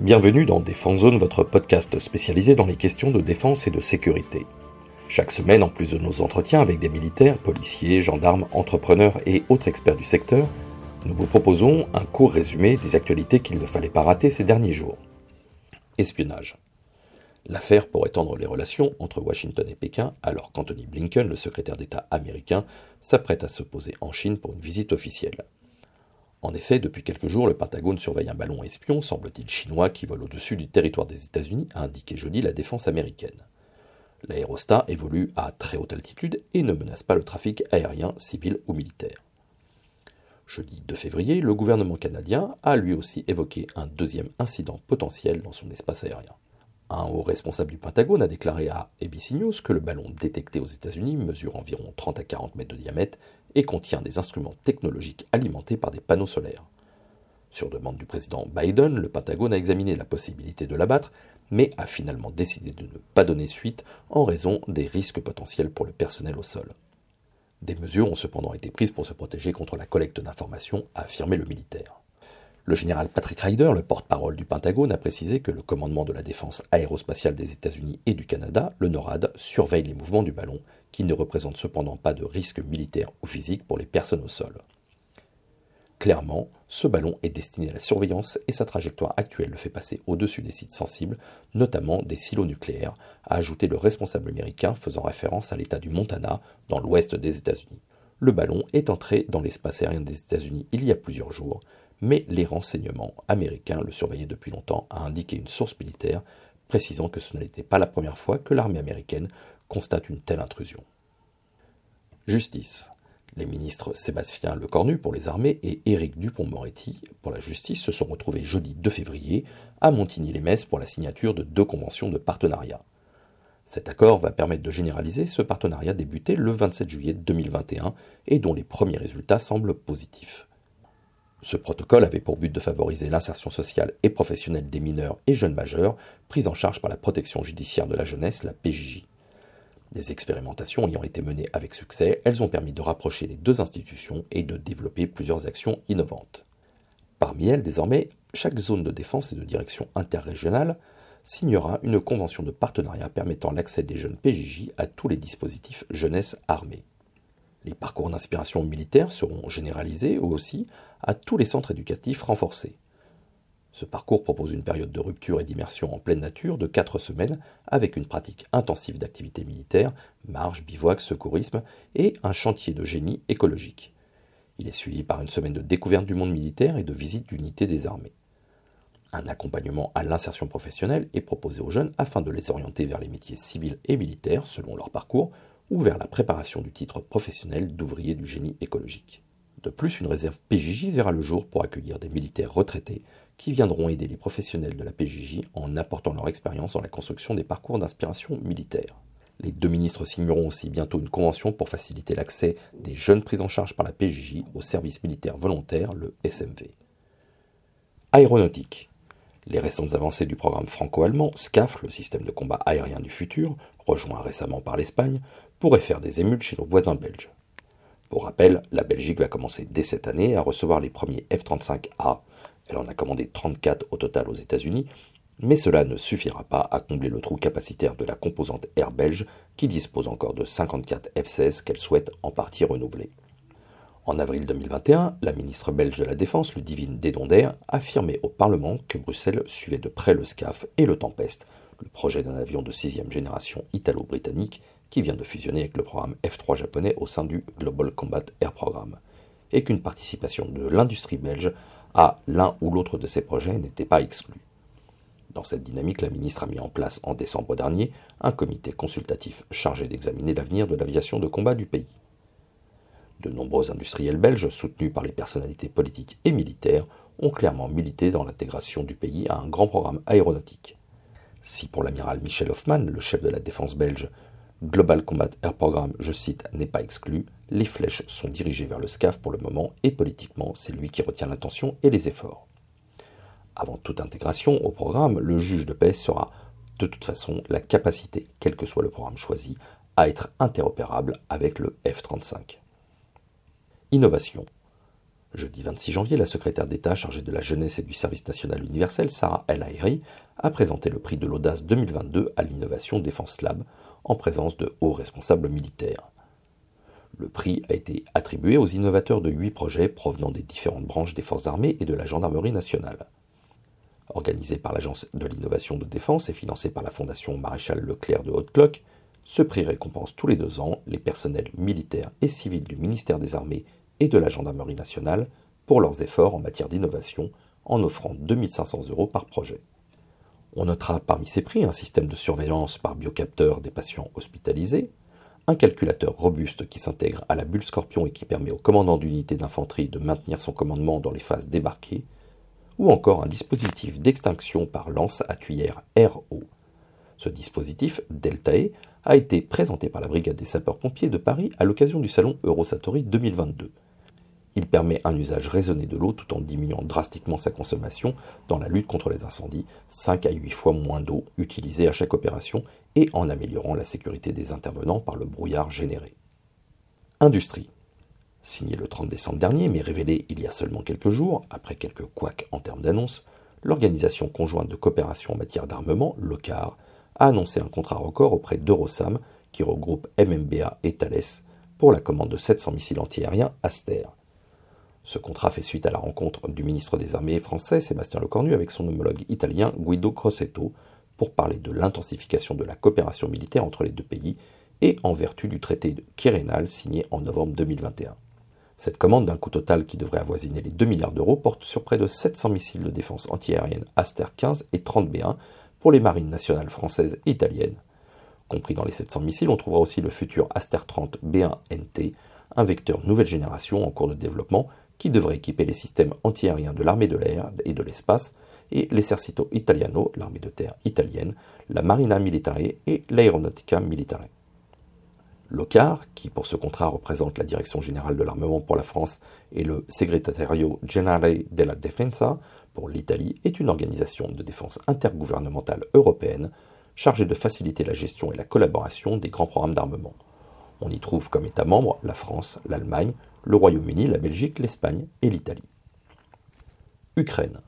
Bienvenue dans Défense Zone, votre podcast spécialisé dans les questions de défense et de sécurité. Chaque semaine, en plus de nos entretiens avec des militaires, policiers, gendarmes, entrepreneurs et autres experts du secteur, nous vous proposons un court résumé des actualités qu'il ne fallait pas rater ces derniers jours. Espionnage. L'affaire pourrait tendre les relations entre Washington et Pékin alors qu'Anthony Blinken, le secrétaire d'État américain, s'apprête à se poser en Chine pour une visite officielle. En effet, depuis quelques jours, le Pentagone surveille un ballon espion, semble-t-il chinois, qui vole au-dessus du territoire des États-Unis, a indiqué jeudi la défense américaine. L'aérostat évolue à très haute altitude et ne menace pas le trafic aérien, civil ou militaire. Jeudi 2 février, le gouvernement canadien a lui aussi évoqué un deuxième incident potentiel dans son espace aérien. Un haut responsable du Pentagone a déclaré à ABC News que le ballon détecté aux États-Unis mesure environ 30 à 40 mètres de diamètre et contient des instruments technologiques alimentés par des panneaux solaires. Sur demande du président Biden, le Pentagone a examiné la possibilité de l'abattre, mais a finalement décidé de ne pas donner suite en raison des risques potentiels pour le personnel au sol. Des mesures ont cependant été prises pour se protéger contre la collecte d'informations, a affirmé le militaire. Le général Patrick Ryder, le porte-parole du Pentagone, a précisé que le commandement de la défense aérospatiale des États-Unis et du Canada, le NORAD, surveille les mouvements du ballon, qui ne représentent cependant pas de risque militaire ou physique pour les personnes au sol. Clairement, ce ballon est destiné à la surveillance et sa trajectoire actuelle le fait passer au-dessus des sites sensibles, notamment des silos nucléaires, a ajouté le responsable américain faisant référence à l'État du Montana, dans l'ouest des États-Unis. Le ballon est entré dans l'espace aérien des États-Unis il y a plusieurs jours, mais les renseignements américains le surveillaient depuis longtemps, a indiqué une source militaire, précisant que ce n'était pas la première fois que l'armée américaine constate une telle intrusion. Justice. Les ministres Sébastien Lecornu pour les armées et Éric Dupont-Moretti pour la justice se sont retrouvés jeudi 2 février à Montigny-les-Metz pour la signature de deux conventions de partenariat. Cet accord va permettre de généraliser ce partenariat débuté le 27 juillet 2021 et dont les premiers résultats semblent positifs. Ce protocole avait pour but de favoriser l'insertion sociale et professionnelle des mineurs et jeunes majeurs pris en charge par la protection judiciaire de la jeunesse, la PJJ. Des expérimentations ayant été menées avec succès, elles ont permis de rapprocher les deux institutions et de développer plusieurs actions innovantes. Parmi elles, désormais, chaque zone de défense et de direction interrégionale signera une convention de partenariat permettant l'accès des jeunes PJJ à tous les dispositifs jeunesse armée. Les parcours d'inspiration militaire seront généralisés aussi à tous les centres éducatifs renforcés. Ce parcours propose une période de rupture et d'immersion en pleine nature de 4 semaines avec une pratique intensive d'activités militaires, marche, bivouac, secourisme et un chantier de génie écologique. Il est suivi par une semaine de découverte du monde militaire et de visite d'unités des armées. Un accompagnement à l'insertion professionnelle est proposé aux jeunes afin de les orienter vers les métiers civils et militaires selon leur parcours ou vers la préparation du titre professionnel d'ouvrier du génie écologique. De plus, une réserve PJJ verra le jour pour accueillir des militaires retraités qui viendront aider les professionnels de la PJJ en apportant leur expérience dans la construction des parcours d'inspiration militaire. Les deux ministres signeront aussi bientôt une convention pour faciliter l'accès des jeunes pris en charge par la PJJ au service militaire volontaire, le SMV. Aéronautique. Les récentes avancées du programme franco-allemand SCAF, le système de combat aérien du futur, rejoint récemment par l'Espagne, pourrait faire des émules chez nos voisins belges. Pour rappel, la Belgique va commencer dès cette année à recevoir les premiers F-35A. Elle en a commandé 34 au total aux États-Unis, mais cela ne suffira pas à combler le trou capacitaire de la composante air belge qui dispose encore de 54 F-16 qu'elle souhaite en partie renouveler. En avril 2021, la ministre belge de la Défense, Ludivine Dedonder, affirmait au Parlement que Bruxelles suivait de près le SCAF et le Tempest, le projet d'un avion de sixième génération italo-britannique qui vient de fusionner avec le programme F3 japonais au sein du Global Combat Air Programme, et qu'une participation de l'industrie belge à l'un ou l'autre de ces projets n'était pas exclue. Dans cette dynamique, la ministre a mis en place en décembre dernier un comité consultatif chargé d'examiner l'avenir de l'aviation de combat du pays. De nombreux industriels belges, soutenus par les personnalités politiques et militaires, ont clairement milité dans l'intégration du pays à un grand programme aéronautique. Si pour l'amiral Michel Hoffman, le chef de la défense belge, Global Combat Air Programme, je cite, n'est pas exclu. Les flèches sont dirigées vers le SCAF pour le moment et politiquement, c'est lui qui retient l'attention et les efforts. Avant toute intégration au programme, le juge de paix sera de toute façon la capacité, quel que soit le programme choisi, à être interopérable avec le F-35. Innovation. Jeudi 26 janvier, la secrétaire d'État chargée de la jeunesse et du service national universel, Sarah El Haïry, a présenté le prix de l'audace 2022 à l'innovation Défense Lab en présence de hauts responsables militaires. Le prix a été attribué aux innovateurs de huit projets provenant des différentes branches des forces armées et de la gendarmerie nationale. Organisé par l'Agence de l'innovation de défense et financé par la Fondation Maréchal Leclerc de Haute-Cloque, ce prix récompense tous les deux ans les personnels militaires et civils du ministère des Armées et de la Gendarmerie nationale pour leurs efforts en matière d'innovation en offrant 2500 euros par projet. On notera parmi ces prix un système de surveillance par biocapteur des patients hospitalisés, un calculateur robuste qui s'intègre à la bulle Scorpion et qui permet au commandant d'unité d'infanterie de maintenir son commandement dans les phases débarquées, ou encore un dispositif d'extinction par lance à tuyère RO. Ce dispositif, Deltae, a été présenté par la Brigade des sapeurs-pompiers de Paris à l'occasion du salon Eurosatori 2022. Il permet un usage raisonné de l'eau tout en diminuant drastiquement sa consommation dans la lutte contre les incendies, 5 à 8 fois moins d'eau utilisée à chaque opération et en améliorant la sécurité des intervenants par le brouillard généré. Industrie. Signé le 30 décembre dernier, mais révélé il y a seulement quelques jours, après quelques couacs en termes d'annonces, l'Organisation conjointe de coopération en matière d'armement, l'OCAR, a annoncé un contrat record auprès d'Eurosam, qui regroupe MMBA et Thales, pour la commande de 700 missiles antiaériens Aster. Ce contrat fait suite à la rencontre du ministre des Armées français Sébastien Lecornu avec son homologue italien Guido Crosetto pour parler de l'intensification de la coopération militaire entre les deux pays et en vertu du traité de Quirinal signé en novembre 2021. Cette commande d'un coût total qui devrait avoisiner les 2 milliards d'euros porte sur près de 700 missiles de défense antiaérienne Aster 15 et 30 B1 pour les marines nationales françaises et italiennes. Compris dans les 700 missiles, on trouvera aussi le futur Aster 30 B1 NT, un vecteur nouvelle génération en cours de développement qui devrait équiper les systèmes antiaériens de l'armée de l'air et de l'espace, et l'Esercito Italiano, l'armée de terre italienne, la Marina Militare et l'Aeronautica Militare. L'OCAR, qui pour ce contrat représente la Direction générale de l'armement pour la France et le Segretario Generale della Defensa pour l'Italie, est une organisation de défense intergouvernementale européenne chargée de faciliter la gestion et la collaboration des grands programmes d'armement. On y trouve comme États membres la France, l'Allemagne, le Royaume-Uni, la Belgique, l'Espagne et l'Italie. Ukraine.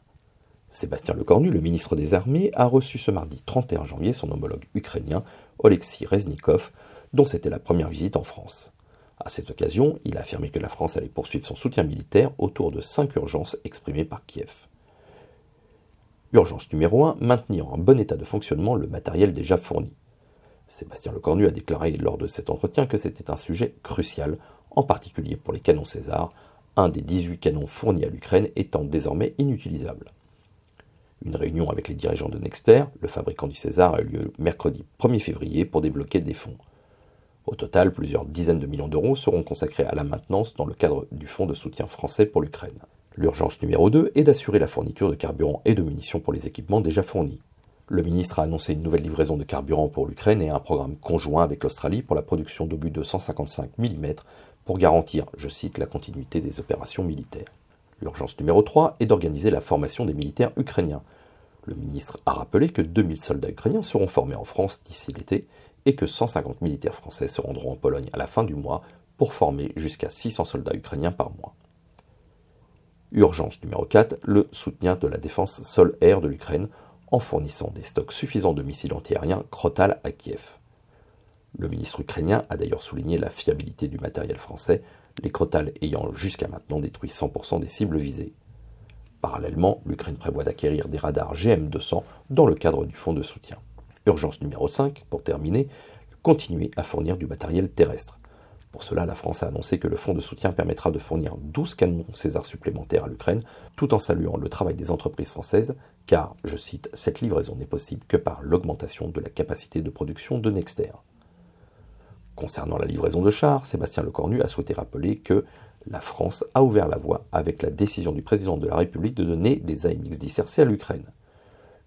Sébastien Lecornu, le ministre des Armées, a reçu ce mardi 31 janvier son homologue ukrainien, Oleksiy Reznikov, dont c'était la première visite en France. À cette occasion, il a affirmé que la France allait poursuivre son soutien militaire autour de cinq urgences exprimées par Kiev. Urgence numéro 1, maintenir en bon état de fonctionnement le matériel déjà fourni. Sébastien Lecornu a déclaré lors de cet entretien que c'était un sujet crucial en particulier pour les canons César, un des 18 canons fournis à l'Ukraine étant désormais inutilisable. Une réunion avec les dirigeants de Nexter, le fabricant du César, a eu lieu mercredi 1er février pour débloquer des fonds. Au total, plusieurs dizaines de millions d'euros seront consacrés à la maintenance dans le cadre du Fonds de soutien français pour l'Ukraine. L'urgence numéro 2 est d'assurer la fourniture de carburant et de munitions pour les équipements déjà fournis. Le ministre a annoncé une nouvelle livraison de carburant pour l'Ukraine et un programme conjoint avec l'Australie pour la production d'obus de 155 mm pour garantir, je cite, la continuité des opérations militaires. L'urgence numéro 3 est d'organiser la formation des militaires ukrainiens. Le ministre a rappelé que 2000 soldats ukrainiens seront formés en France d'ici l'été et que 150 militaires français se rendront en Pologne à la fin du mois pour former jusqu'à 600 soldats ukrainiens par mois. Urgence numéro 4, le soutien de la défense sol-air de l'Ukraine en fournissant des stocks suffisants de missiles antiaériens Krotal à Kiev. Le ministre ukrainien a d'ailleurs souligné la fiabilité du matériel français, les Krotal ayant jusqu'à maintenant détruit 100% des cibles visées. Parallèlement, l'Ukraine prévoit d'acquérir des radars GM200 dans le cadre du fonds de soutien. Urgence numéro 5, pour terminer, continuer à fournir du matériel terrestre. Pour cela, la France a annoncé que le fonds de soutien permettra de fournir 12 canons César supplémentaires à l'Ukraine, tout en saluant le travail des entreprises françaises, car, je cite, cette livraison n'est possible que par l'augmentation de la capacité de production de Nexter. Concernant la livraison de chars, Sébastien Lecornu a souhaité rappeler que la France a ouvert la voie avec la décision du président de la République de donner des AMX 10 RC à l'Ukraine.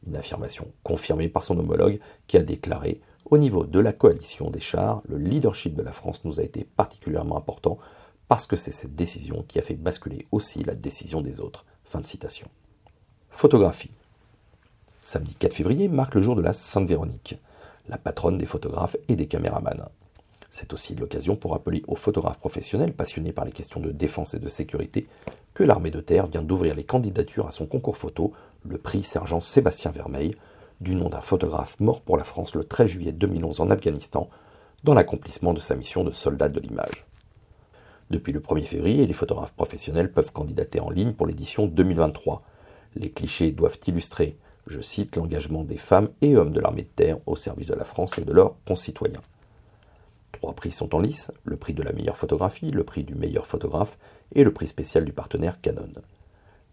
Une affirmation confirmée par son homologue qui a déclaré Au niveau de la coalition des chars, le leadership de la France nous a été particulièrement important parce que c'est cette décision qui a fait basculer aussi la décision des autres. Fin de citation. Photographie. Samedi 4 février marque le jour de la Sainte Véronique, la patronne des photographes et des caméramans. C'est aussi l'occasion pour rappeler aux photographes professionnels passionnés par les questions de défense et de sécurité que l'armée de terre vient d'ouvrir les candidatures à son concours photo, le prix Sergent Sébastien Vermeil, du nom d'un photographe mort pour la France le 13 juillet 2011 en Afghanistan, dans l'accomplissement de sa mission de soldat de l'image. Depuis le 1er février, les photographes professionnels peuvent candidater en ligne pour l'édition 2023. Les clichés doivent illustrer, je cite, l'engagement des femmes et hommes de l'armée de terre au service de la France et de leurs concitoyens. Trois prix sont en lice, le prix de la meilleure photographie, le prix du meilleur photographe et le prix spécial du partenaire Canon.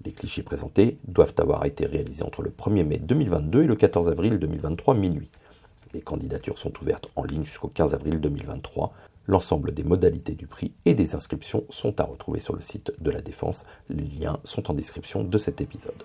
Les clichés présentés doivent avoir été réalisés entre le 1er mai 2022 et le 14 avril 2023 minuit. Les candidatures sont ouvertes en ligne jusqu'au 15 avril 2023. L'ensemble des modalités du prix et des inscriptions sont à retrouver sur le site de la Défense. Les liens sont en description de cet épisode.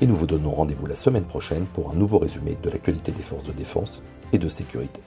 et nous vous donnons rendez-vous la semaine prochaine pour un nouveau résumé de l'actualité des forces de défense et de sécurité.